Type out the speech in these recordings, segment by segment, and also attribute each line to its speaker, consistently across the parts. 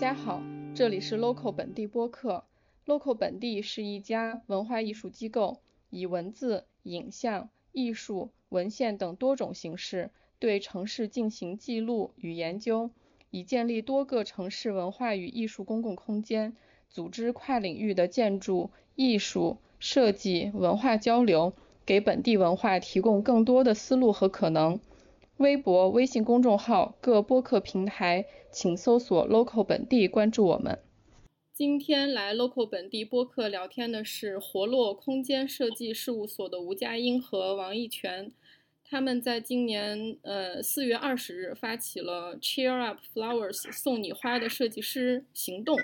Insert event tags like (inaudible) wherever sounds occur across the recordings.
Speaker 1: 大家好，这里是 Local 本地播客。Local 本地是一家文化艺术机构，以文字、影像、艺术、文献等多种形式对城市进行记录与研究，以建立多个城市文化与艺术公共空间，组织跨领域的建筑、艺术、设计、文化交流，给本地文化提供更多的思路和可能。微博、微信公众号、各播客平台，请搜索 “local 本地”，关注我们。今天来 local 本地播客聊天的是活络空间设计事务所的吴佳音和王义全。他们在今年呃四月二十日发起了 “Cheer Up Flowers” 送你花的设计师行动，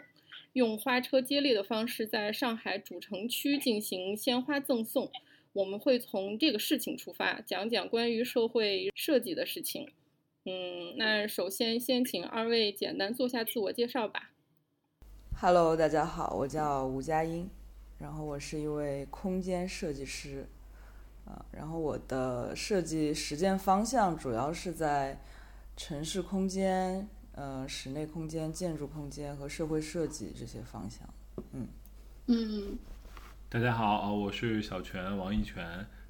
Speaker 1: 用花车接力的方式在上海主城区进行鲜花赠送。我们会从这个事情出发，讲讲关于社会设计的事情。嗯，那首先先请二位简单做下自我介绍吧。
Speaker 2: Hello，大家好，我叫吴佳音，然后我是一位空间设计师，啊，然后我的设计实践方向主要是在城市空间、呃室内空间、建筑空间和社会设计这些方向。
Speaker 1: 嗯嗯。
Speaker 3: 大家好，我是小泉王一泉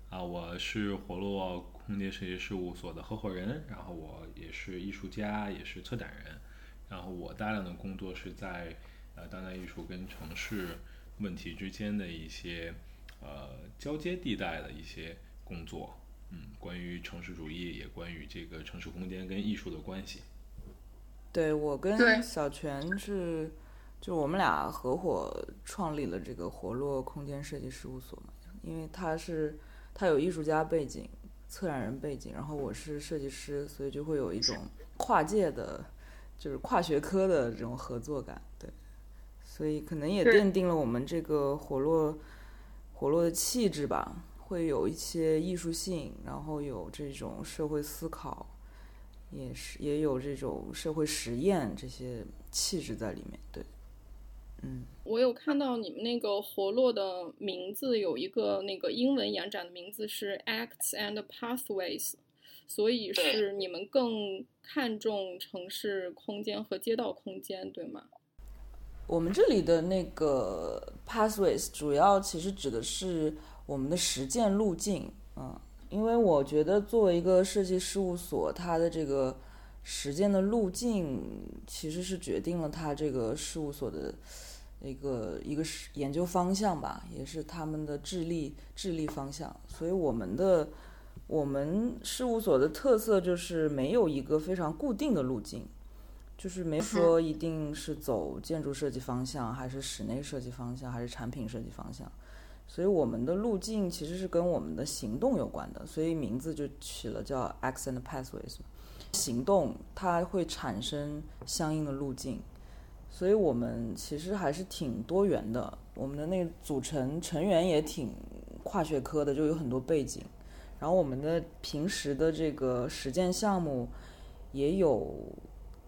Speaker 3: 啊，我是活络空间设计事务所的合伙人，然后我也是艺术家，也是策展人，然后我大量的工作是在呃当代艺术跟城市问题之间的一些呃交接地带的一些工作，嗯，关于城市主义，也关于这个城市空间跟艺术的关系。
Speaker 2: 对我跟小泉是。就我们俩合伙创立了这个活络空间设计事务所嘛，因为他是他有艺术家背景、策展人背景，然后我是设计师，所以就会有一种跨界的，就是跨学科的这种合作感，对，所以可能也奠定了我们这个活络活络的气质吧，会有一些艺术性，然后有这种社会思考，也是也有这种社会实验这些气质在里面，对。嗯，
Speaker 1: 我有看到你们那个活络的名字有一个那个英文延展的名字是 Acts and Pathways，所以是你们更看重城市空间和街道空间，对吗？
Speaker 2: 我们这里的那个 Pathways 主要其实指的是我们的实践路径，嗯，因为我觉得作为一个设计事务所，它的这个实践的路径其实是决定了它这个事务所的。一个一个是研究方向吧，也是他们的智力智力方向。所以我们的我们事务所的特色就是没有一个非常固定的路径，就是没说一定是走建筑设计方向，还是室内设计方向，还是产品设计方向。所以我们的路径其实是跟我们的行动有关的，所以名字就取了叫 and Pathways。行动它会产生相应的路径。所以我们其实还是挺多元的，我们的那个组成成员也挺跨学科的，就有很多背景。然后我们的平时的这个实践项目也有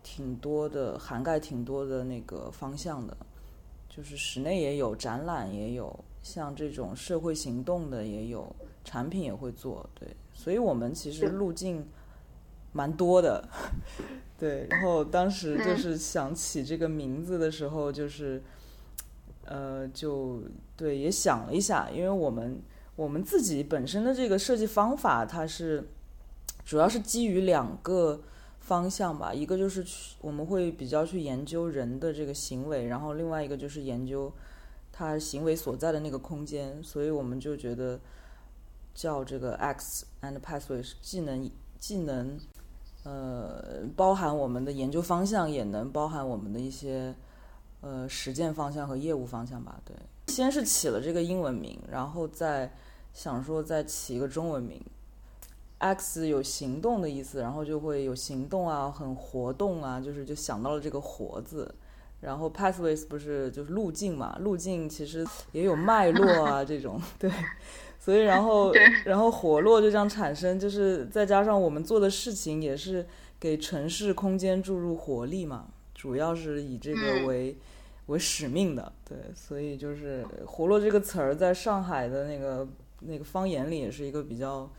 Speaker 2: 挺多的，涵盖挺多的那个方向的，就是室内也有，展览也有，像这种社会行动的也有，产品也会做。对，所以我们其实路径蛮多的。对，然后当时就是想起这个名字的时候，就是，呃，就对，也想了一下，因为我们我们自己本身的这个设计方法，它是主要是基于两个方向吧，一个就是去我们会比较去研究人的这个行为，然后另外一个就是研究他行为所在的那个空间，所以我们就觉得叫这个 X and Pathway 技能技能。呃，包含我们的研究方向，也能包含我们的一些呃实践方向和业务方向吧。对，先是起了这个英文名，然后再想说再起一个中文名。X 有行动的意思，然后就会有行动啊，很活动啊，就是就想到了这个“活”字。然后 Pathways 不是就是路径嘛？路径其实也有脉络啊，这种对。所以，然后，然后活络就这样产生，就是再加上我们做的事情也是给城市空间注入活力嘛，主要是以这个为为使命的，对，所以就是“活络”这个词儿在上海的那个那个方言里也是一个比较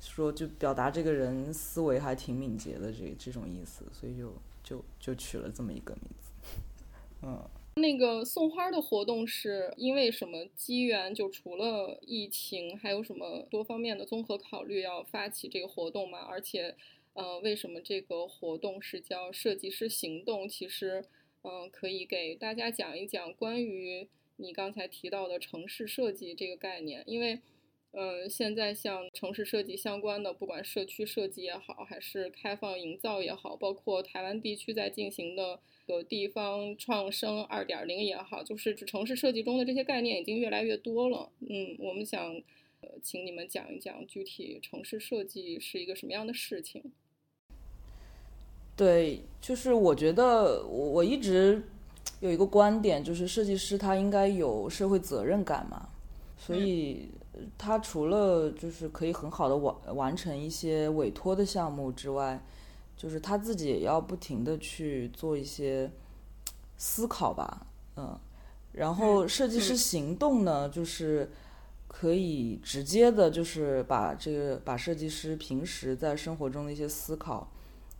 Speaker 2: 说就表达这个人思维还挺敏捷的这这种意思，所以就就就取了这么一个名字。(laughs) 嗯。
Speaker 1: 那个送花的活动是因为什么机缘？就除了疫情，还有什么多方面的综合考虑要发起这个活动吗？而且，呃，为什么这个活动是叫设计师行动？其实，嗯，可以给大家讲一讲关于你刚才提到的城市设计这个概念，因为，嗯，现在像城市设计相关的，不管社区设计也好，还是开放营造也好，包括台湾地区在进行的。个地方创生二点零也好，就是城市设计中的这些概念已经越来越多了。嗯，我们想，呃，请你们讲一讲具体城市设计是一个什么样的事情。
Speaker 2: 对，就是我觉得我我一直有一个观点，就是设计师他应该有社会责任感嘛，所以他除了就是可以很好的完完成一些委托的项目之外。就是他自己也要不停的去做一些思考吧，嗯，然后设计师行动呢，就是可以直接的，就是把这个把设计师平时在生活中的一些思考，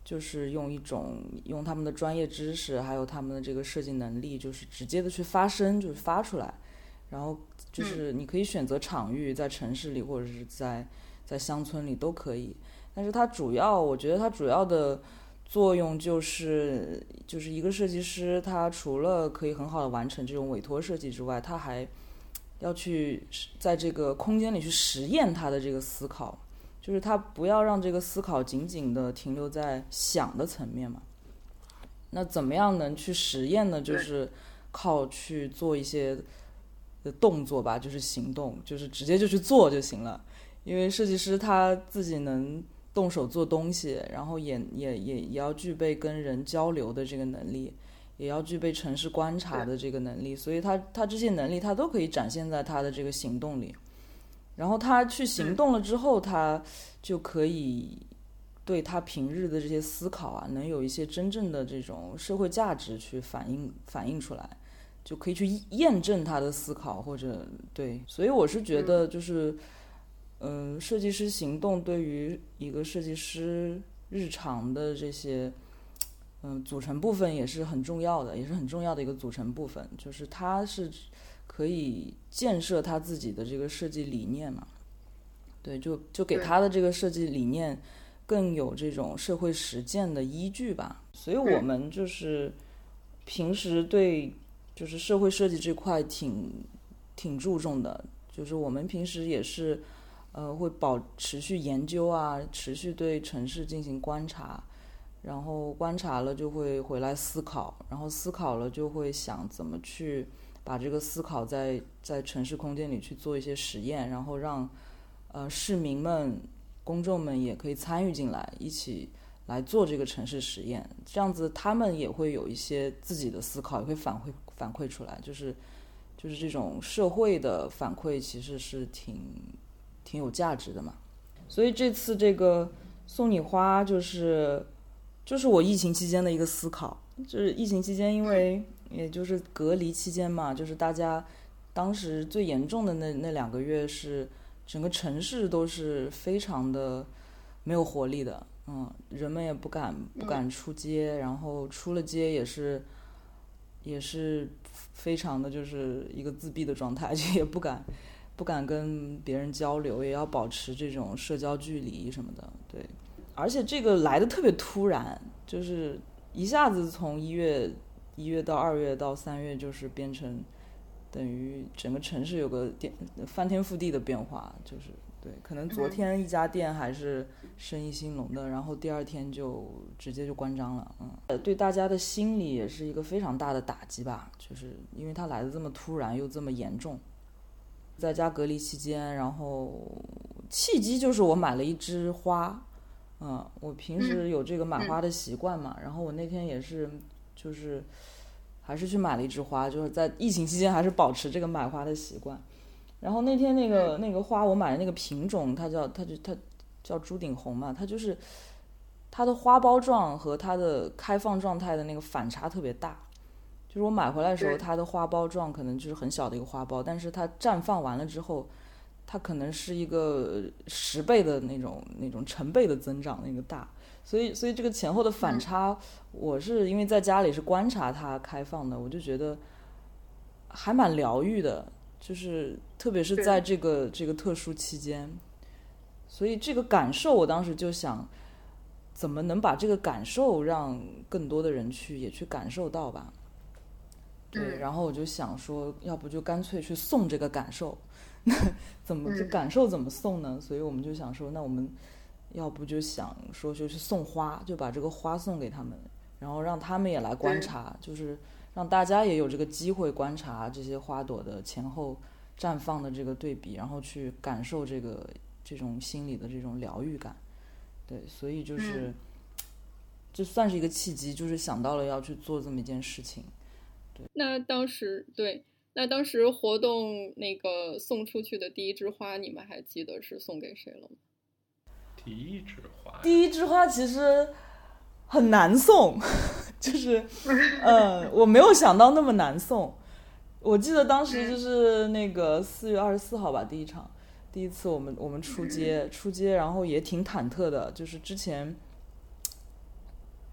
Speaker 2: 就是用一种用他们的专业知识，还有他们的这个设计能力，就是直接的去发声，就是发出来，然后就是你可以选择场域，在城市里或者是在在乡村里都可以。但是它主要，我觉得它主要的作用就是，就是一个设计师，他除了可以很好的完成这种委托设计之外，他还要去在这个空间里去实验他的这个思考，就是他不要让这个思考仅仅的停留在想的层面嘛。那怎么样能去实验呢？就是靠去做一些的动作吧，就是行动，就是直接就去做就行了。因为设计师他自己能。动手做东西，然后也也也也要具备跟人交流的这个能力，也要具备城市观察的这个能力，所以他他这些能力他都可以展现在他的这个行动里，然后他去行动了之后，他就可以对他平日的这些思考啊，能有一些真正的这种社会价值去反映反映出来，就可以去验证他的思考或者对，所以我是觉得就是。嗯，设计师行动对于一个设计师日常的这些嗯组成部分也是很重要的，也是很重要的一个组成部分。就是他是可以建设他自己的这个设计理念嘛？对，就就给他的这个设计理念更有这种社会实践的依据吧。所以我们就是平时对就是社会设计这块挺挺注重的，就是我们平时也是。呃，会保持续研究啊，持续对城市进行观察，然后观察了就会回来思考，然后思考了就会想怎么去把这个思考在在城市空间里去做一些实验，然后让呃市民们、公众们也可以参与进来，一起来做这个城市实验。这样子他们也会有一些自己的思考，也会反馈反馈出来，就是就是这种社会的反馈其实是挺。挺有价值的嘛，所以这次这个送你花就是，就是我疫情期间的一个思考，就是疫情期间，因为也就是隔离期间嘛，就是大家当时最严重的那那两个月是整个城市都是非常的没有活力的，嗯，人们也不敢不敢出街，然后出了街也是也是非常的就是一个自闭的状态，(laughs) 就也不敢。不敢跟别人交流，也要保持这种社交距离什么的。对，而且这个来的特别突然，就是一下子从一月一月到二月到三月，就是变成等于整个城市有个电翻天覆地的变化。就是对，可能昨天一家店还是生意兴隆的，然后第二天就直接就关张了。嗯，对大家的心理也是一个非常大的打击吧，就是因为它来的这么突然又这么严重。在家隔离期间，然后契机就是我买了一枝花，嗯，我平时有这个买花的习惯嘛，然后我那天也是，就是还是去买了一枝花，就是在疫情期间还是保持这个买花的习惯。然后那天那个那个花，我买的那个品种，它叫它就它叫朱顶红嘛，它就是它的花苞状和它的开放状态的那个反差特别大。就是我买回来的时候，它的花苞状可能就是很小的一个花苞，但是它绽放完了之后，它可能是一个十倍的那种那种成倍的增长，那个大。所以，所以这个前后的反差，我是因为在家里是观察它开放的，我就觉得还蛮疗愈的，就是特别是在这个这个特殊期间，所以这个感受，我当时就想，怎么能把这个感受让更多的人去也去感受到吧？对，然后我就想说，要不就干脆去送这个感受，那 (laughs) 怎么就感受怎么送呢？所以我们就想说，那我们。要不就想说就去送花，就把这个花送给他们，然后让他们也来观察，就是让大家也有这个机会观察这些花朵的前后绽放的这个对比，然后去感受这个这种心理的这种疗愈感。对，所以就是，就算是一个契机，就是想到了要去做这么一件事情。对，
Speaker 1: 那当时对，那当时活动那个送出去的第一枝花，你们还记得是送给谁了吗？
Speaker 3: 第一枝花，
Speaker 2: 第一枝花其实很难送，(laughs) 就是，嗯，我没有想到那么难送。我记得当时就是那个四月二十四号吧，第一场，第一次我们我们出街出街，然后也挺忐忑的，就是之前，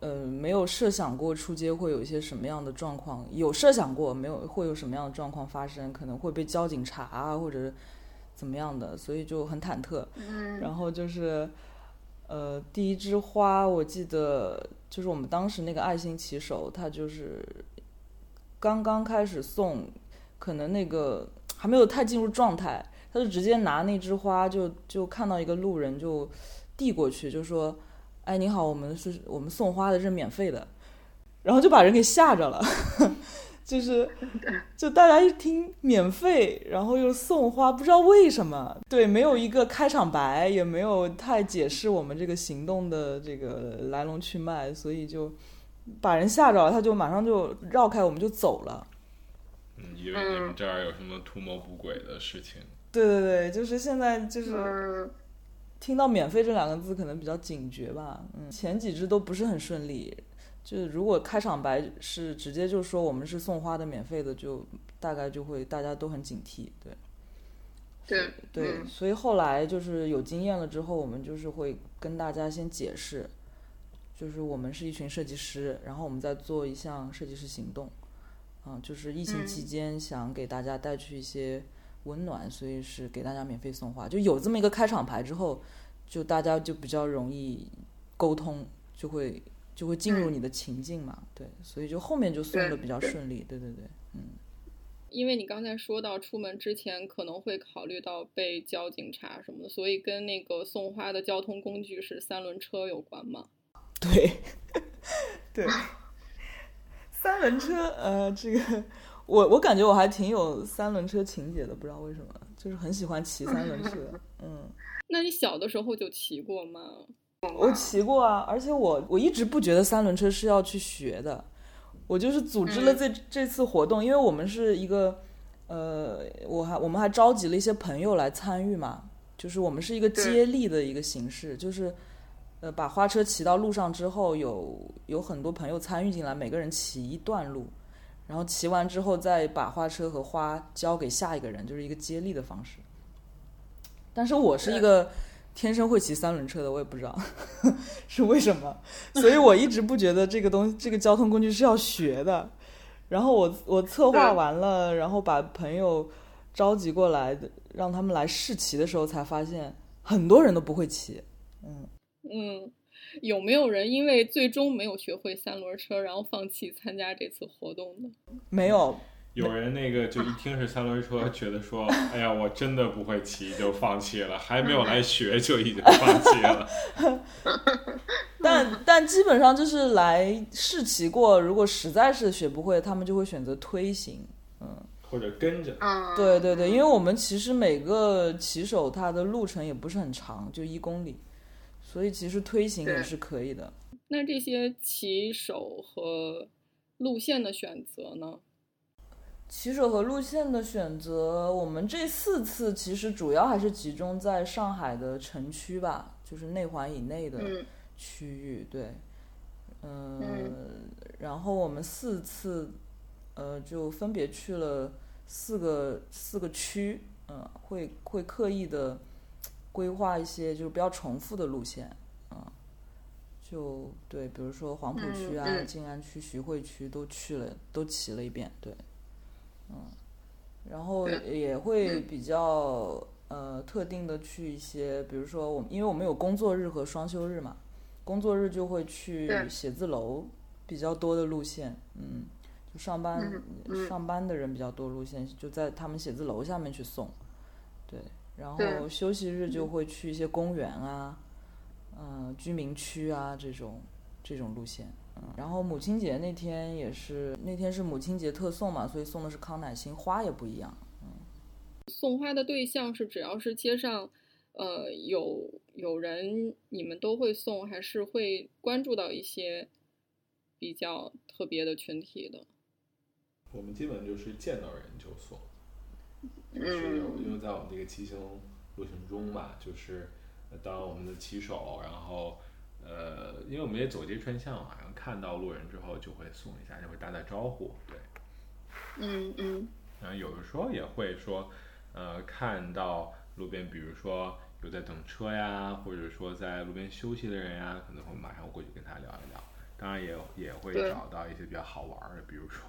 Speaker 2: 嗯，没有设想过出街会有一些什么样的状况，有设想过没有会有什么样的状况发生，可能会被交警查啊，或者。怎么样的，所以就很忐忑。然后就是，呃，第一枝花，我记得就是我们当时那个爱心骑手，他就是刚刚开始送，可能那个还没有太进入状态，他就直接拿那枝花，就就看到一个路人就递过去，就说：“哎，您好，我们是我们送花的，是免费的。”然后就把人给吓着了。(laughs) 就是，就大家一听免费，然后又送花，不知道为什么，对，没有一个开场白，也没有太解释我们这个行动的这个来龙去脉，所以就把人吓着了，他就马上就绕开，我们就走了。
Speaker 3: 嗯，以为你们这儿有什么图谋不轨的事情。
Speaker 2: 对对对，就是现在就是听到“免费”这两个字，可能比较警觉吧。嗯，前几支都不是很顺利。就是如果开场白是直接就说我们是送花的免费的，就大概就会大家都很警惕，对，
Speaker 1: 对
Speaker 2: 对，所以后来就是有经验了之后，我们就是会跟大家先解释，就是我们是一群设计师，然后我们在做一项设计师行动，嗯，就是疫情期间想给大家带去一些温暖，所以是给大家免费送花，就有这么一个开场牌之后，就大家就比较容易沟通，就会。就会进入你的情境嘛，对，所以就后面就送的比较顺利，对对对，嗯。
Speaker 1: 因为你刚才说到出门之前可能会考虑到被交警查什么的，所以跟那个送花的交通工具是三轮车有关吗？
Speaker 2: 对，(laughs) 对，(laughs) 三轮车，呃，这个我我感觉我还挺有三轮车情节的，不知道为什么，就是很喜欢骑三轮车，(laughs) 嗯。
Speaker 1: 那你小的时候就骑过吗？
Speaker 2: 我骑过啊，而且我我一直不觉得三轮车是要去学的，我就是组织了这这次活动，因为我们是一个，呃，我还我们还召集了一些朋友来参与嘛，就是我们是一个接力的一个形式，就是呃把花车骑到路上之后，有有很多朋友参与进来，每个人骑一段路，然后骑完之后再把花车和花交给下一个人，就是一个接力的方式。但是我是一个。天生会骑三轮车的，我也不知道 (laughs) 是为什么，所以我一直不觉得这个东西，这个交通工具是要学的。然后我我策划完了，然后把朋友召集过来，让他们来试骑的时候，才发现很多人都不会骑。
Speaker 1: 嗯嗯，有没有人因为最终没有学会三轮车，然后放弃参加这次活动的？
Speaker 2: 没有。
Speaker 3: 有人那个就一听是三轮车，觉得说，哎呀，我真的不会骑，就放弃了，还没有来学就已经放弃了。(laughs)
Speaker 2: 但但基本上就是来试骑过，如果实在是学不会，他们就会选择推行，嗯，
Speaker 3: 或者跟着。
Speaker 2: 对对对，因为我们其实每个骑手他的路程也不是很长，就一公里，所以其实推行也是可以的。
Speaker 1: 那这些骑手和路线的选择呢？
Speaker 2: 骑手和路线的选择，我们这四次其实主要还是集中在上海的城区吧，就是内环以内的区域。对，嗯，然后我们四次，呃，就分别去了四个四个区，嗯，会会刻意的规划一些就是不要重复的路线，嗯，就对，比如说黄浦区啊、静安区、徐汇区都去了，都骑了一遍，对，嗯，然后也会比较呃特定的去一些，比如说我们因为我们有工作日和双休日嘛，工作日就会去写字楼比较多的路线，嗯，就上班、
Speaker 1: 嗯嗯。
Speaker 2: 上班的人比较多路线，就在他们写字楼下面去送，对，然后休息日就会去一些公园啊，嗯、居民区啊这种这种路线。嗯，然后母亲节那天也是，那天是母亲节特送嘛，所以送的是康乃馨，花也不一样。
Speaker 1: 送花的对象是只要是街上，呃，有有人，你们都会送，还是会关注到一些比较特别的群体的？
Speaker 3: 我们基本就是见到人就送，就是有因为在我们这个骑行路程中吧，就是呃当我们的骑手，然后呃，因为我们也走街串巷嘛，然后看到路人之后就会送一下，就会打打招呼，对。
Speaker 1: 嗯嗯
Speaker 3: 然后有的时候也会说，呃，看到路边，比如说有在等车呀，或者说在路边休息的人呀，可能会马上过去跟他聊一聊。当然也也会找到一些比较好玩儿的，比如说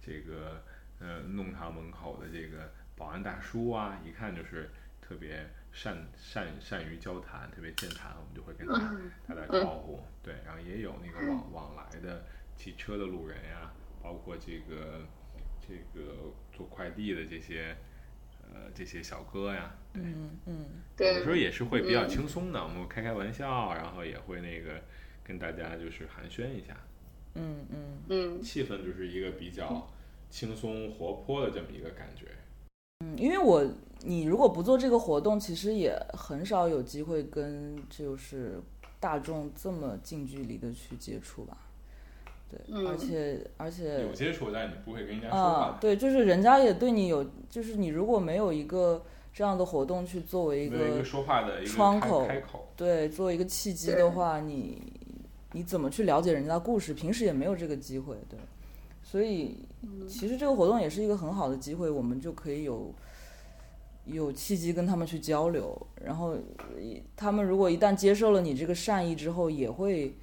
Speaker 3: 这个呃弄堂门口的这个保安大叔啊，一看就是特别善善善于交谈，特别健谈，我们就会跟他打打招呼。对，然后也有那个往往来的骑车的路人呀，包括这个这个做快递的这些呃这些小哥呀，对，
Speaker 2: 嗯嗯。
Speaker 3: 有时候也是会比较
Speaker 1: 嗯。
Speaker 3: 轻松的，我们开开玩笑，然后也会那个跟大家就是寒暄一下，
Speaker 2: 嗯嗯。
Speaker 1: 嗯。
Speaker 3: 气氛就是一个比较轻松活泼的这么一个感觉。
Speaker 2: 嗯，因为我你如果不做这个活动，其实也很少有机会跟就是大众这么近距离的去接触吧。对，而
Speaker 1: 嗯
Speaker 2: 且而且
Speaker 3: 有接触，但你不会跟人家说
Speaker 2: 啊
Speaker 3: 话，，
Speaker 2: 对，就是人家也对你有，就是你如果没有一个这样的活动去作为一个
Speaker 3: 没有一个说话的一个
Speaker 2: 窗口
Speaker 3: 口。
Speaker 2: 对作为一个契机的话，你你怎么去了解人家的故事？平时也没有这个机会，对，所以其实这个活动也是一个很好的机会，我们就可以有有契机跟他们去交流，然后呃他们如果一旦接受了你这个善意之后，也会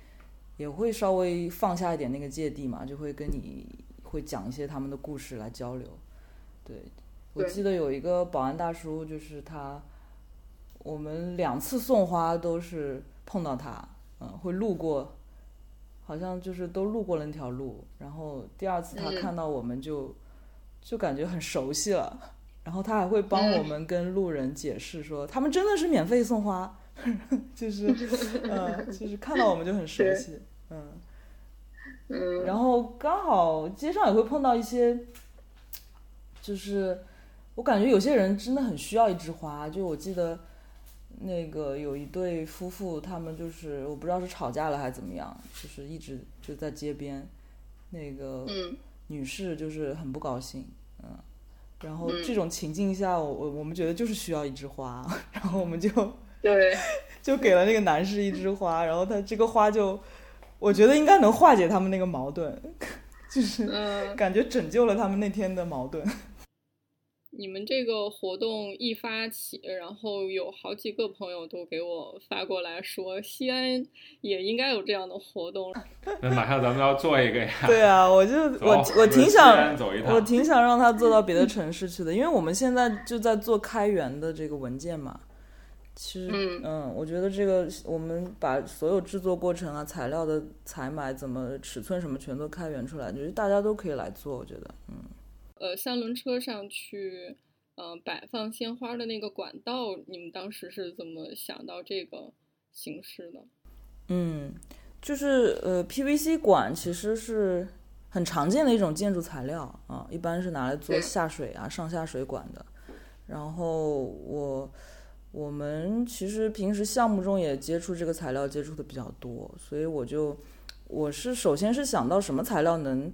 Speaker 2: 也会稍微放下一点那个芥蒂嘛，就会跟你会讲一些他们的故事来交流。对，我记得有一个保安大叔，就是他，我们两次送花都是碰到他，嗯，会路过，好像就是都路过了那条路，然后第二次他
Speaker 1: 嗯
Speaker 2: 看到我们就、就感觉很熟悉了，然后他还会帮我们跟路人解释说，他们真的是免费送花，(laughs) 就是，呃，就是看到我们就很熟悉，嗯。
Speaker 1: 嗯
Speaker 2: 然后刚好街上也会碰到一些，就是我感觉有些人真的很需要一枝花。就我记得那个有一对夫妇，他们就是我不知道是吵架了还是怎么样，就是一直就在街边，那个
Speaker 1: 嗯
Speaker 2: 女士就是很不高兴，嗯。然后
Speaker 1: 嗯
Speaker 2: 这种情境下，我我我们觉得就是需要一枝花，(laughs) 然后我们就
Speaker 1: 对，(laughs)
Speaker 2: 就给了那个男士一枝花，(laughs) 然后他这个花就，我觉得应该能化解他们那个矛盾，就是
Speaker 1: 嗯，
Speaker 2: 感觉拯救了他们那天的矛盾。
Speaker 1: 你们这个活动一发起，然后有好几个朋友都给我发过来说，西安也应该有这样的活动。(laughs)
Speaker 3: 那马上咱们要做一个呀，
Speaker 2: 对啊，我就我我挺想
Speaker 3: 安走一趟
Speaker 2: 我挺想让他做到别的城市去的，因为我们现在就在做开源的这个文件嘛。其实，
Speaker 1: 嗯
Speaker 2: 我觉得这个我们把所有制作过程啊、材料的采买、怎么尺寸什么全都开源出来，就是大家都可以来做。我觉得，嗯。
Speaker 1: 呃，三轮车上去，呃，摆放鲜花的那个管道，你们当时是怎么想到这个形式的？
Speaker 2: 嗯，就是呃，PVC 管其实是很常见的一种建筑材料啊，一般是拿来做下水啊、上下水管的。然后我我们其实平时项目中也接触这个材料接触的比较多，所以我就我是首先是想到什么材料能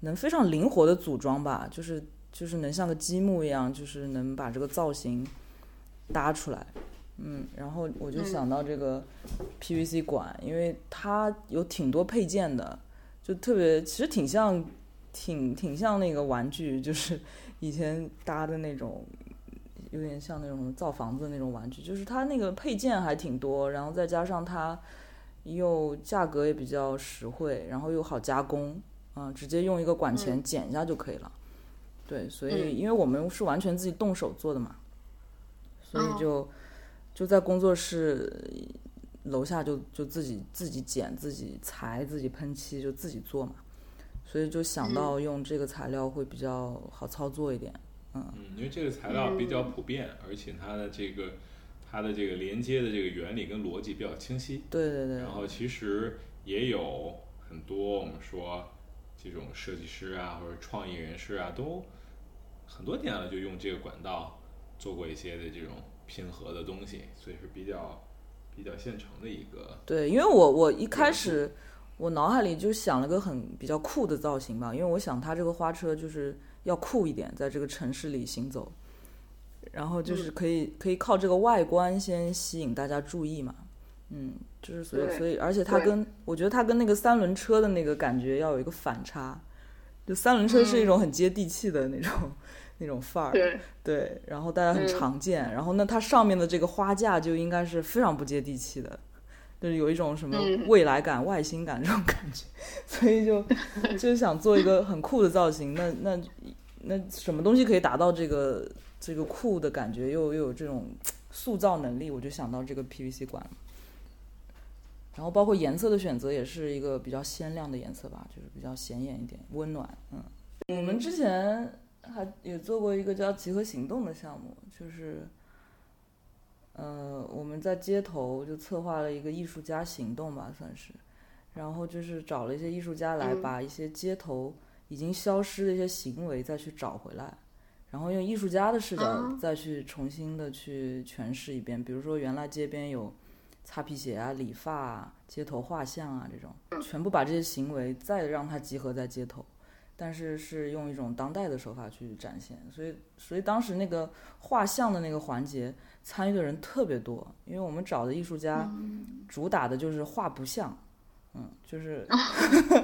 Speaker 2: 能非常灵活的组装吧，就是就是能像个积木一样，就是能把这个造型搭出来。嗯，然后我就
Speaker 1: 嗯
Speaker 2: 想到这个 PVC 管，因为它有挺多配件的，就特别其实挺像挺挺像那个玩具，就是以前搭的那种有点像那种造房子的那种玩具，就是它那个配件还挺多，然后再加上它又价格也比较实惠，然后又好加工，啊，直接用一个管钳剪一下就可以了。对，所以因为我们是完全自己动手做的嘛，所以就就在工作室楼下就就自己自己剪、自己裁、自己喷漆，就自己做嘛。所以就想到用这个材料会比较好操作一点，嗯，
Speaker 3: 因为这个材料比较普遍，而且它的这个它的这个连接的这个原理跟逻辑比较清晰，
Speaker 2: 对对对。
Speaker 3: 然后其实也有很多我们说这种设计师啊或者创意人士啊，都很多年了就用这个管道做过一些的这种拼合的东西，所以是比较比较现成的一个。
Speaker 2: 对，因为我我一开始。我脑海里就想了个很比较酷的造型吧，因为我想它这个花车就是要酷一点，在这个城市里行走，然后就是可以可以靠这个外观先吸引大家注意嘛，嗯，就是所以所以而且它跟我觉得它跟那个三轮车的那个感觉要有一个反差，就三轮车是一种很接地气的那种那种范儿，
Speaker 4: 对
Speaker 2: 对，然后大家很常见，然后那它上面的这个花架就应该是非常不接地气的。就是有一种什么未来感、外星感这种感觉，(laughs) 所以就就想做一个很酷的造型。那那那什么东西可以达到这个这个酷的感觉，又又有这种塑造能力？我就想到这个 PVC 管。然后包括颜色的选择也是一个比较鲜亮的颜色吧，就是比较显眼一点、温暖。嗯，我们之前还也做过一个叫“集合行动”的项目，就是。呃，我们在街头就策划了一个艺术家行动吧，算是，然后就是找了一些艺术家来，把一些街头已经消失的一些行为再去找回来，然后用艺术家的视角再去重新的去诠释一遍。比如说，原来街边有擦皮鞋啊、理发、啊、街头画像啊这种，全部把这些行为再让它集合在街头。但是是用一种当代的手法去展现，所以所以当时那个画像的那个环节参与的人特别多，因为我们找的艺术家主打的就是画不像，嗯，就是 (laughs)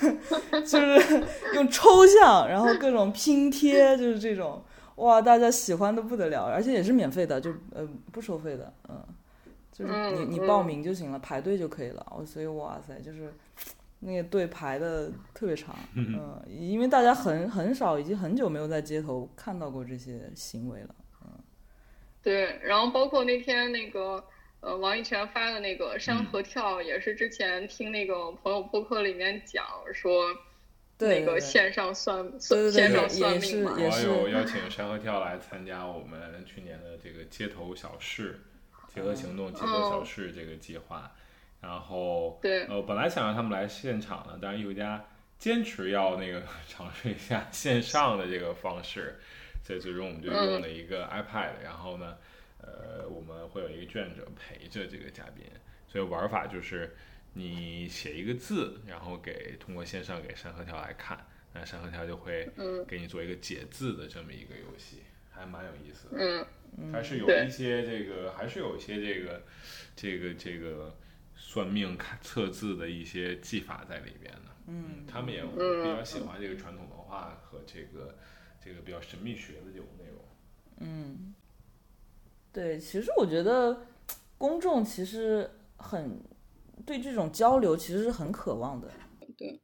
Speaker 2: (laughs) 就是用抽象，然后各种拼贴，就是这种，哇，大家喜欢的不得了，而且也是免费的，就呃不收费的，嗯，就是你你报名就行了，排队就可以了，我所以哇塞，就是。那个队排的特别长，嗯，因为大家很很少，已经很久没有在街头看到过这些行为了，嗯，
Speaker 4: 对，然后包括那天那个呃王一泉发的那个山河跳，也是之前听那个朋友播客里面讲说，那个线上算线上算命嘛，
Speaker 3: 网友。邀请山河跳来参加我们去年的这个街头小事结合行动结合小事这个计划。然后，
Speaker 4: 对，
Speaker 3: 呃，本来想让他们来现场的，但是艺术家坚持要那个 (laughs) 尝试一下线上的这个方式，所以最终我们就用了一个 iPad，然后呢，呃，我们会有一个志愿者陪着这个嘉宾，所以玩法就是你写一个字，然后给通过线上给山河条来看，那山河条就会给你做一个解字的这么一个游戏，还蛮有意思的，
Speaker 4: 嗯，
Speaker 3: 还是有一些这个，还是有一些这个，这个这个。算命、看测字的一些技法在里边的。嗯，他们也比较喜欢这个传统文化和这个这个比较神秘学的这种内容。
Speaker 2: 嗯，对，其实我觉得公众其实很对这种交流其实是很渴望的。
Speaker 1: 对，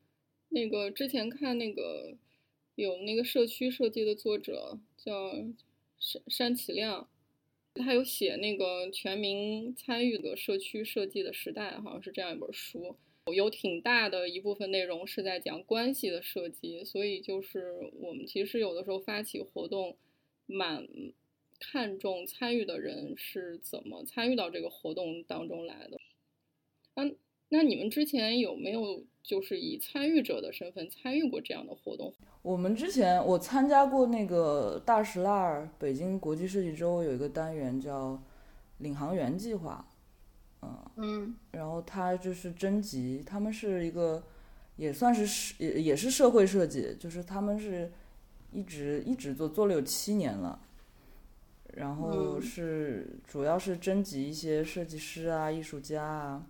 Speaker 1: 那个之前看那个有那个社区设计的作者叫山山启亮。他有写那个全民参与的社区设计的时代，好像是这样一本书，有挺大的一部分内容是在讲关系的设计，所以就是我们其实有的时候发起活动，蛮看重参与的人是怎么参与到这个活动当中来的。嗯，那你们之前有没有就是以参与者的身份参与过这样的活动？
Speaker 2: 我们之前我参加过那个大石烂儿北京国际设计周有一个单元叫领航员计划，嗯
Speaker 4: 嗯，
Speaker 2: 然后他就是征集，他们是一个也算是也也是社会设计，就是他们是一直一直做做了有七年了，然后是主要是征集一些设计师啊、艺术家啊，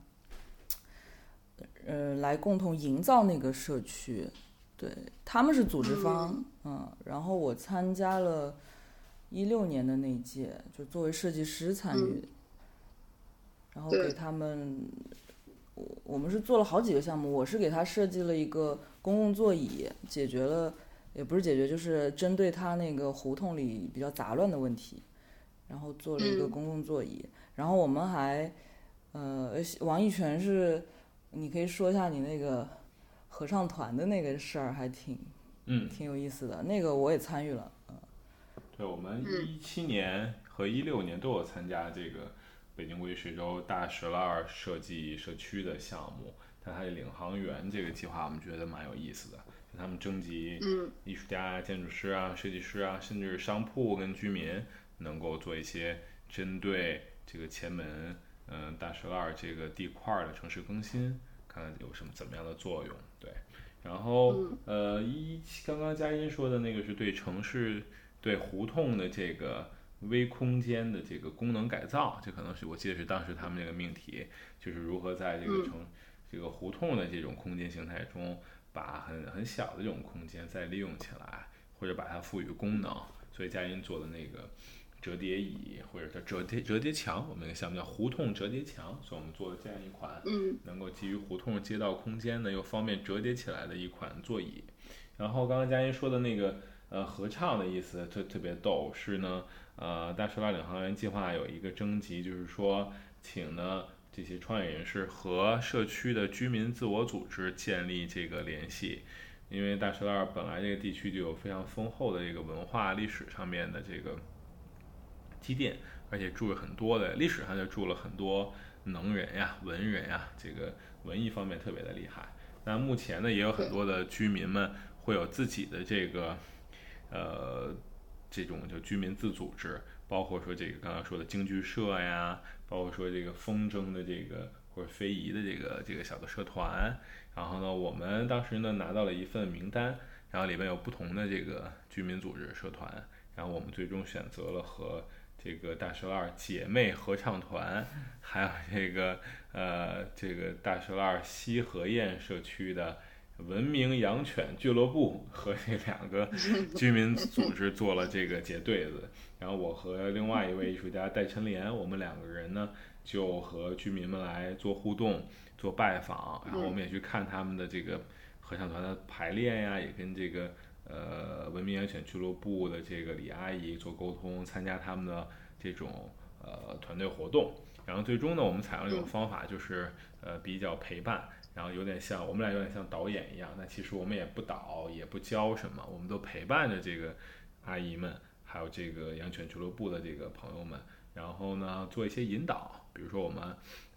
Speaker 2: 呃，来共同营造那个社区。对，他们是组织方，嗯，然后我参加了，一六年的那一届，就作为设计师参与，然后给他们，我我们是做了好几个项目，我是给他设计了一个公共座椅，解决了，也不是解决，就是针对他那个胡同里比较杂乱的问题，然后做了一个公共座椅，然后我们还，呃，王一泉是，你可以说一下你那个合唱团的那个事儿，还挺，
Speaker 3: 嗯，
Speaker 2: 挺有意思的，那个我也参与了，嗯。
Speaker 3: 对，我们一七年和一六年都有参加这个北京国际水洲大石栏设计社区的项目。但它的领航员这个计划，我们觉得蛮有意思的。就他们征集艺术家、建筑师啊、设计师啊，甚至商铺跟居民，能够做一些针对这个前门、嗯大石栏这个地块的城市更新，看看有什么怎么样的作用。对，然后呃一刚刚佳音说的那个是对城市。对胡同的这个微空间的这个功能改造，这可能是我记得是当时他们那个命题，就是如何在这个城这个胡同的这种空间形态中，把很很小的这种空间再利用起来，或者把它赋予功能。所以佳音做的那个折叠椅，或者叫折叠折叠墙，我们那个项目叫胡同折叠墙，所以我们做了这样一款，嗯能够基于胡同街道空间呢又方便折叠起来的一款座椅。然后刚刚佳音说的那个。呃，合唱的意思特特别逗，是呢，呃，大石栏领航员计划有一个征集，就是说，请呢这些创业人士和社区的居民自我组织建立这个联系，因为大石栏本来这个地区就有非常丰厚的这个文化历史上面的这个积淀，而且住了很多的历史上就住了很多能人呀、文人呀，这个文艺方面特别的厉害。那目前呢，也有很多的居民们会有自己的这个。呃，这种就居民自组织，包括说这个刚刚说的京剧社呀，包括说这个风筝的这个或者非遗的这个这个小的社团。然后呢，我们当时呢拿到了一份名单，然后里面有不同的这个居民组织社团。然后我们最终选择了和这个大石栏姐妹合唱团，还有这个呃这个大石栏西河堰社区的。文明养犬俱乐部和这两个居民组织做了这个结对子，(laughs) 然后我和另外一位艺术家戴晨莲，我们两个人呢就和居民们来做互动、做拜访，然后我们也去看他们的这个合唱团的排练呀，也跟这个呃文明养犬俱乐部的这个李阿姨做沟通，参加他们的这种呃团队活动，然后最终呢，我们采用一种方法，就是呃比较陪伴。然后有点像我们俩有点像导演一样，那其实我们也不导也不教什么，我们都陪伴着这个阿姨们，还有这个养犬俱乐部的这个朋友们，然后呢做一些引导，比如说我们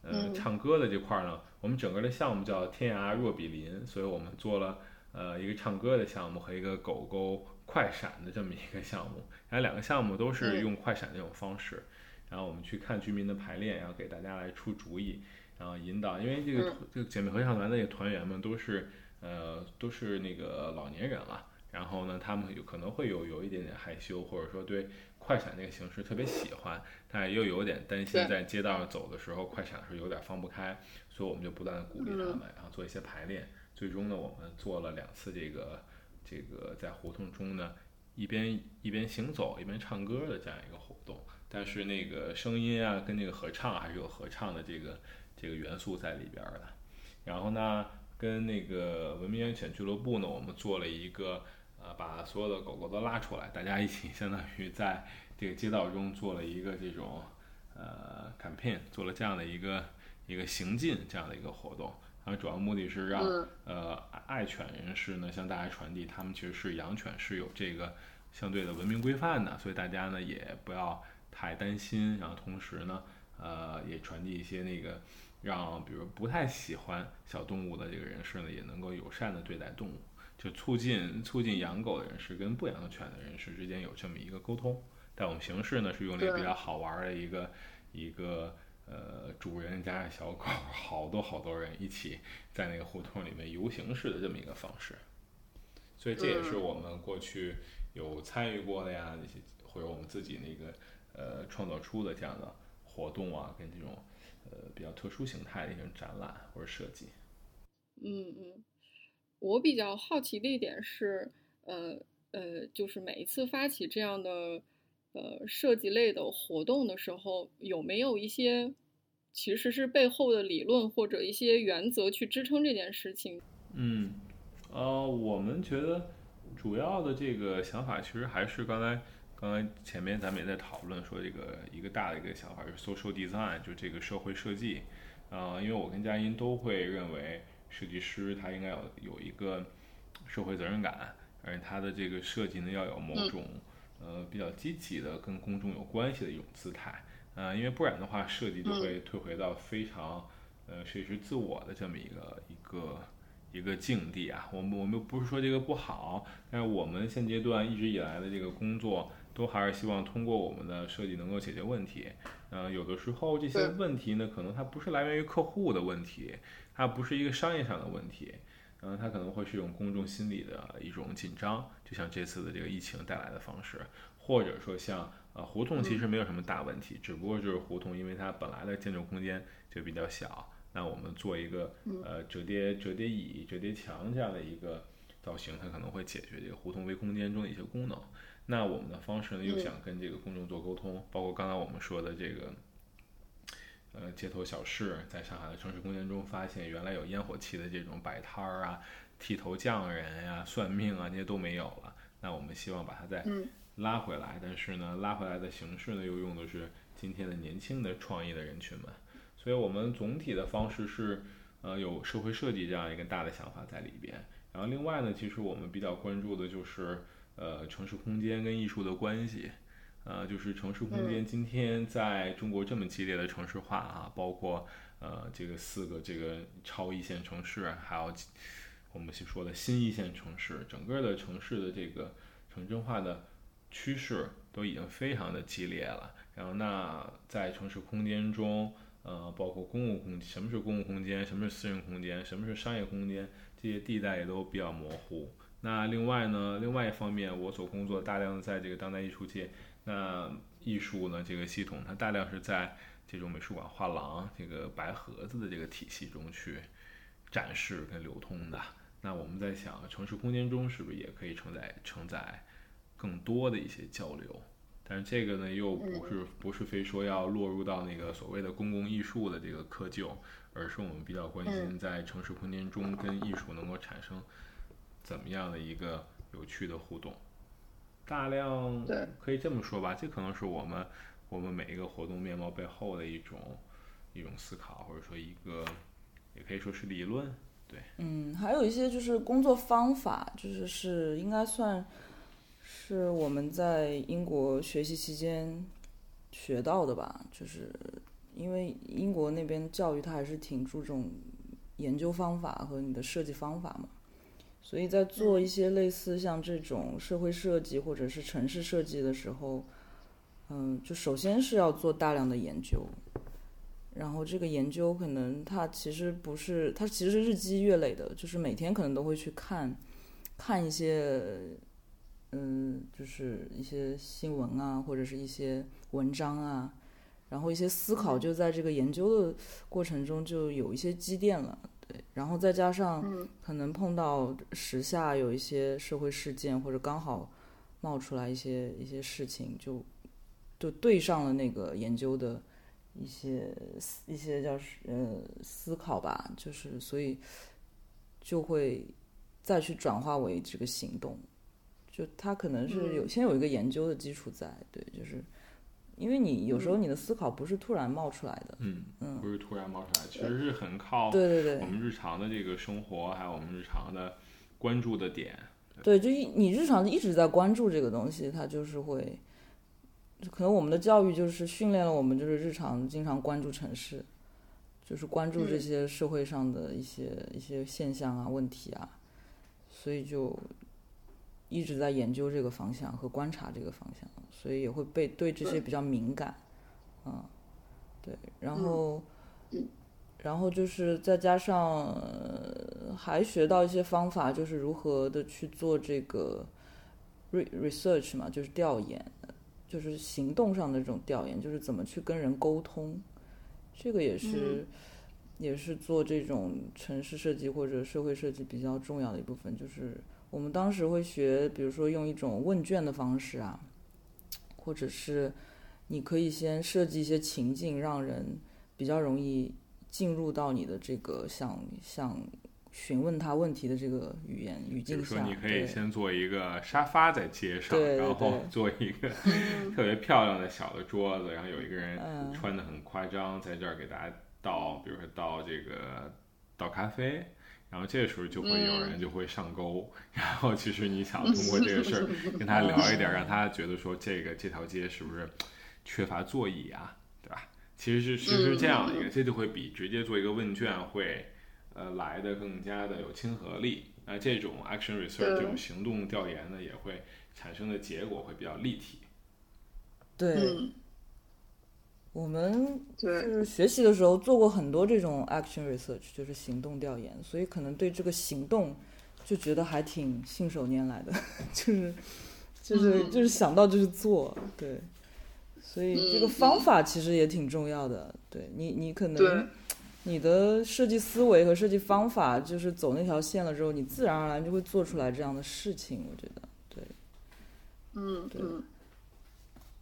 Speaker 3: 呃唱歌的这块呢，我们整个的项目叫天涯若比邻，所以我们做了呃一个唱歌的项目和一个狗狗快闪的这么一个项目，然后两个项目都是用快闪这种方式，然后我们去看居民的排练，然后给大家来出主意。然后引导，因为这个这个姐妹合唱团的这个团员们都是呃都是那个老年人了，然后呢，他们有可能会有有一点点害羞，或者说对快闪这个形式特别喜欢，但又有点担心在街道上走的时候快闪的时候有点放不开，所以我们就不断的鼓励他们，然后做一些排练。最终呢，我们做了两次这个这个在胡同中呢一边一边行走一边唱歌的这样一个活动，但是那个声音啊跟那个合唱还是有合唱的这个。这个元素在里边的，然后呢，跟那个文明养犬俱乐部呢，我们做了一个，呃，把所有的狗狗都拉出来，大家一起相当于在这个街道中做了一个这种，呃，campaign，做了这样的一个一个行进这样的一个活动，然后主要目的是让呃爱犬人士呢向大家传递，他们其实是养犬是有这个相对的文明规范的，所以大家呢也不要太担心，然后同时呢，呃，也传递一些那个。让比如不太喜欢小动物的这个人士呢，也能够友善的对待动物，就促进促进养狗的人士跟不养犬的人士之间有这么一个沟通。但我们形式呢是用了一个比较好玩的一个一个呃主人加上小狗，好多好多人一起在那个胡同里面游行式的这么一个方式。所以这也是我们过去有参与过的呀，那些或者我们自己那个呃创造出的这样的活动啊，跟这种。呃，比较特殊形态的一种展览或者设计。
Speaker 1: 嗯嗯，我比较好奇的一点是，呃呃，就是每一次发起这样的呃设计类的活动的时候，有没有一些其实是背后的理论或者一些原则去支撑这件事情？
Speaker 3: 嗯，呃，我们觉得主要的这个想法其实还是刚才刚才前面咱们也在讨论说这个一个大的一个想法是 social design，就这个社会设计。呃，因为我跟佳音都会认为设计师他应该有有一个社会责任感，而且他的这个设计呢要有某种呃比较积极的跟公众有关系的一种姿态。呃，因为不然的话，设计就会退回到非常呃设计师自我的这么一个一个一个境地啊。我们我们不是说这个不好，但是我们现阶段一直以来的这个工作。都还是希望通过我们的设计能够解决问题。嗯，有的时候这些问题呢，可能它不是来源于客户的问题，它不是一个商业上的问题。嗯，它可能会是一种公众心理的一种紧张，就像这次的这个疫情带来的方式，或者说像呃胡同其实没有什么大问题，只不过就是胡同因为它本来的建筑空间就比较小，那我们做一个呃折叠折叠椅、折叠墙这样的一个造型，它可能会解决这个胡同微空间中的一些功能。那我们的方式呢，又想跟这个公众做沟通，包括刚才我们说的这个，呃，街头小事，在上海的城市空间中发现，原来有烟火气的这种摆摊儿啊、剃头匠人呀、算命啊，那些都没有了。那我们希望把它再拉回来，但是呢，拉回来的形式呢，又用的是今天的年轻的创业的人群们。所以我们总体的方式是，呃，有社会设计这样一个大的想法在里边。然后另外呢，其实我们比较关注的就是。呃，城市空间跟艺术的关系，呃，就是城市空间今天在中国这么激烈的城市化啊，包括呃这个四个这个超一线城市，还有我们说的新一线城市，整个的城市的这个城镇化的趋势都已经非常的激烈了。然后那在城市空间中，呃，包括公共空间，什么是公共空间，什么是私人空间，什么是商业空间，这些地带也都比较模糊。那另外呢，另外一方面，我所工作大量的在这个当代艺术界，那艺术呢这个系统，它大量是在这种美术馆、画廊、这个白盒子的这个体系中去展示跟流通的。那我们在想，城市空间中是不是也可以承载承载更多的一些交流？但是这个呢，又不是不是非说要落入到那个所谓的公共艺术的这个窠臼，而是我们比较关心在城市空间中跟艺术能够产生。怎么样的一个有趣的互动？大量
Speaker 4: 对，
Speaker 3: 可以这么说吧，这可能是我们我们每一个活动面貌背后的一种一种思考，或者说一个也可以说是理论。对，
Speaker 2: 嗯，还有一些就是工作方法，就是是应该算是我们在英国学习期间学到的吧，就是因为英国那边教育它还是挺注重研究方法和你的设计方法嘛。所以在做一些类似像这种社会设计或者是城市设计的时候，嗯，就首先是要做大量的研究，然后这个研究可能它其实不是，它其实是日积月累的，就是每天可能都会去看，看一些，嗯，就是一些新闻啊，或者是一些文章啊，然后一些思考就在这个研究的过程中就有一些积淀了。对，然后再加上可能碰到时下有一些社会事件，或者刚好冒出来一些一些事情，就就对上了那个研究的一些一些叫呃思考吧，就是所以就会再去转化为这个行动，就他可能是有先有一个研究的基础在，对，就是。因为你有时候你的思考不是突然冒出来的，
Speaker 3: 嗯嗯，不是突然冒出来，其实是很靠
Speaker 2: 对对对
Speaker 3: 我们日常的这个生活，还有我们日常的关注的点。
Speaker 2: 对，就一你日常一直在关注这个东西，它就是会，可能我们的教育就是训练了我们，就是日常经常关注城市，就是关注这些社会上的一些一些现象啊、问题啊，所以就。一直在研究这个方向和观察这个方向，所以也会被对这些比较敏感，嗯，对，然后，然后就是再加上还学到一些方法，就是如何的去做这个 research 嘛，就是调研，就是行动上的这种调研，就是怎么去跟人沟通，这个也是也是做这种城市设计或者社会设计比较重要的一部分，就是。我们当时会学，比如说用一种问卷的方式啊，或者是你可以先设计一些情境，让人比较容易进入到你的这个想想询问他问题的这个语言语境下。
Speaker 3: 比如说，你可以先做一个沙发在街上，
Speaker 2: 然
Speaker 3: 后做一个 (laughs) 特别漂亮的小的桌子，然后有一个人穿的很夸张，在这儿给大家倒，比如说倒这个倒咖啡。然后这个时候就会有人就会上钩，然后其实你想通过这个事儿 (laughs) 跟他聊一点，让他觉得说这个这条街是不是缺乏座椅啊，对吧？其实是其实是这样的一个，这就会比直接做一个问卷会呃来的更加的有亲和力。那这种 action research 这种行动调研呢，也会产生的结果会比较立体。
Speaker 2: 对。我们就是学习的时候做过很多这种 action research，就是行动调研，所以可能对这个行动就觉得还挺信手拈来的，(laughs) 就是就是就是想到就是做，对，所以这个方法其实也挺重要的。对你，你可能 (tsk) 你的设计思维和设计方法就是走那条线了之后，你自然而然就会做出来这样的事情。我觉得，对，
Speaker 4: 嗯，对。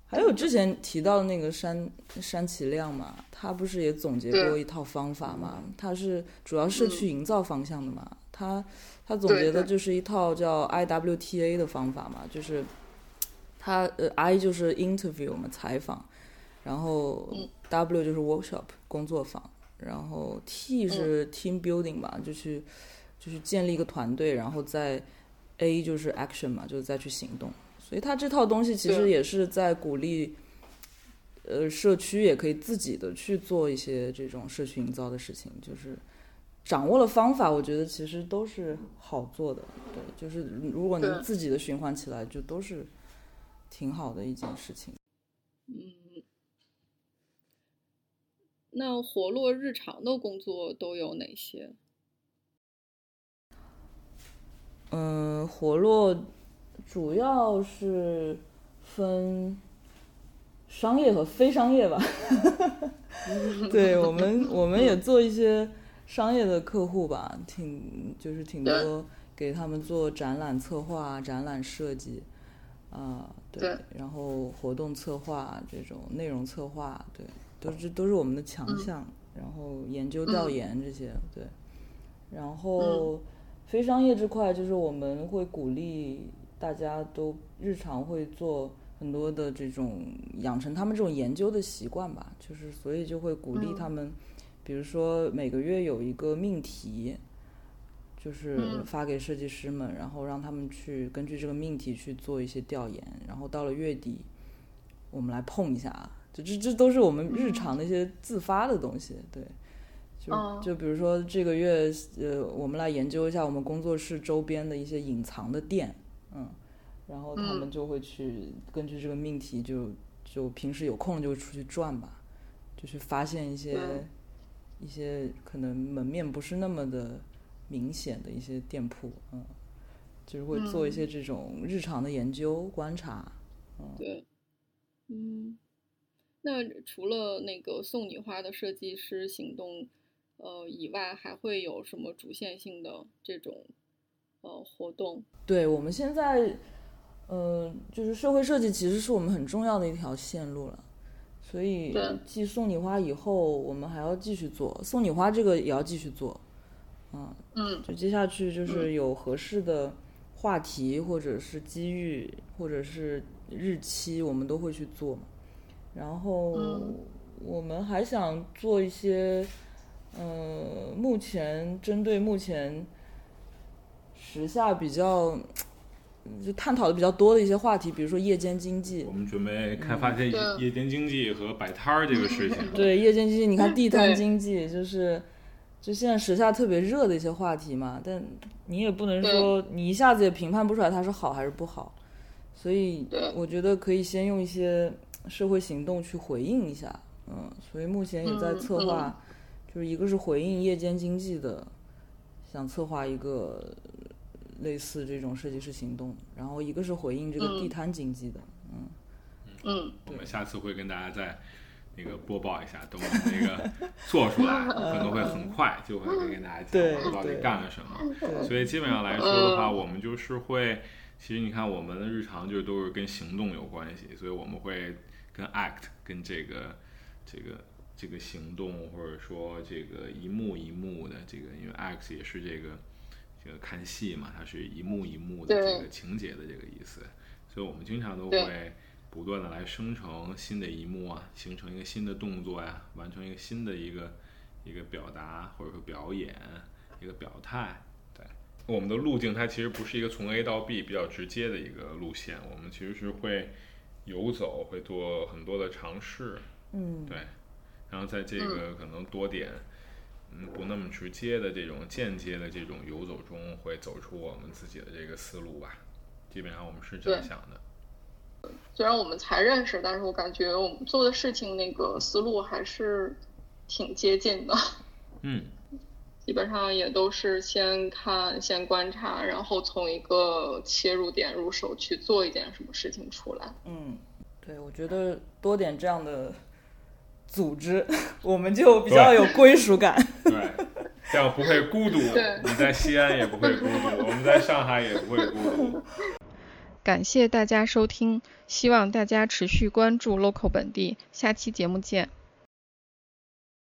Speaker 2: 还有之前提到的那个山山崎亮嘛，他不是也总结过一套方法嘛？他是主要是去营造方向的嘛？他他总结的就是一套叫 IWTA 的方法嘛，就是他呃 I 就是 interview 嘛采访，然后 W 就是 workshop 工作坊，然后 T 是 team building 嘛，就去就是建立一个团队，然后再 A 就是 action 嘛，就是再去行动。所以他这套东西其实也是在鼓励，呃，社区也可以自己的去做一些这种社区营造的事情，就是掌握了方法，我觉得其实都是好做的。对，就是如果能自己的循环起来，就都是挺好的一件事情。
Speaker 1: 嗯，那活络日常的工作都有哪些？
Speaker 2: 嗯，活络。主要是分商业和非商业吧，(laughs) 对我们我们也做一些商业的客户吧，挺就是挺多给他们做展览策划、展览设计，啊对，然后活动策划这种内容策划，对，都是都是我们的强项。然后研究调研这些，对，然后非商业这块就是我们会鼓励。大家都日常会做很多的这种养成他们这种研究的习惯吧，就是所以就会鼓励他们，比如说每个月有一个命题，就是发给设计师们，然后让他们去根据这个命题去做一些调研，然后到了月底，我们来碰一下，就这这都是我们日常的一些自发的东西，对，就就比如说这个月呃，我们来研究一下我们工作室周边的一些隐藏的店。嗯，然后他们就会去根据这个命题，就就平时有空就出去转吧，就去发现一些一些可能门面不是那么的明显的一些店铺，嗯，就是会做一些这种日常的研究观察，嗯，
Speaker 1: 对，嗯，那除了那个送你花的设计师行动，呃以外，还会有什么主线性的这种？呃，活动
Speaker 2: 对我们现在，呃，就是社会设计其实是我们很重要的一条线路了，所以继送你花以后，我们还要继续做送你花这个也要继续做，嗯
Speaker 4: 嗯，
Speaker 2: 就接下去就是有合适的话题或者是机遇或者是日期，我们都会去做，然后我们还想做一些，呃，目前针对目前。时下比较就探讨的比较多的一些话题，比如说夜间经济。
Speaker 3: 我们准备开发这夜间经济和摆摊儿这个事情。
Speaker 2: 对夜间经济，你看地摊经济，就是就现在时下特别热的一些话题嘛。但你也不能说你一下子也评判不出来它是好还是不好，所以我觉得可以先用一些社会行动去回应一下。嗯，所以目前也在策划，就是一个是回应夜间经济的，想策划一个。类似这种设计师行动，然后一个是回应这个地摊经济的，
Speaker 4: 嗯。嗯，
Speaker 3: 我们下次会跟大家再那个播报一下，等我们那个做出来，(laughs) 可能会很快就会跟大家讲到底干了什么。所以基本上来说的话，我们就是会其实你看我们的日常就都是跟行动有关系，所以我们会跟 act 跟这个这个这个行动或者说这个一幕一幕的这个，因为 act 也是这个这个看戏嘛，它是一幕一幕的这个情节的这个意思，所以我们经常都会不断的来生成新的一幕啊，形成一个新的动作呀，完成一个新的一个一个表达或者说表演一个表态。对。我们的路径它其实不是一个从 A 到 B 比较直接的一个路线，我们其实是会游走，会做很多的尝试，
Speaker 2: 嗯，
Speaker 3: 对，然后在这个可能多点，嗯，不那么直接的这种间接的这种游走中，会走出我们自己的这个思路吧。基本上我们是这样想的。
Speaker 4: 虽然我们才认识，但是我感觉我们做的事情那个思路还是挺接近的。
Speaker 3: 嗯。(laughs)
Speaker 4: 基本上也都是先看、先观察，然后从一个切入点入手去做一件什么事情出来。
Speaker 2: 嗯，对，我觉得多点这样的组织，(laughs) 我们就比较有归属感。
Speaker 3: 对，这样不会孤独。你在西安也不会孤独，我们在上海也不会孤独。
Speaker 1: 感谢大家收听，希望大家持续关注 local 本地，下期节目见。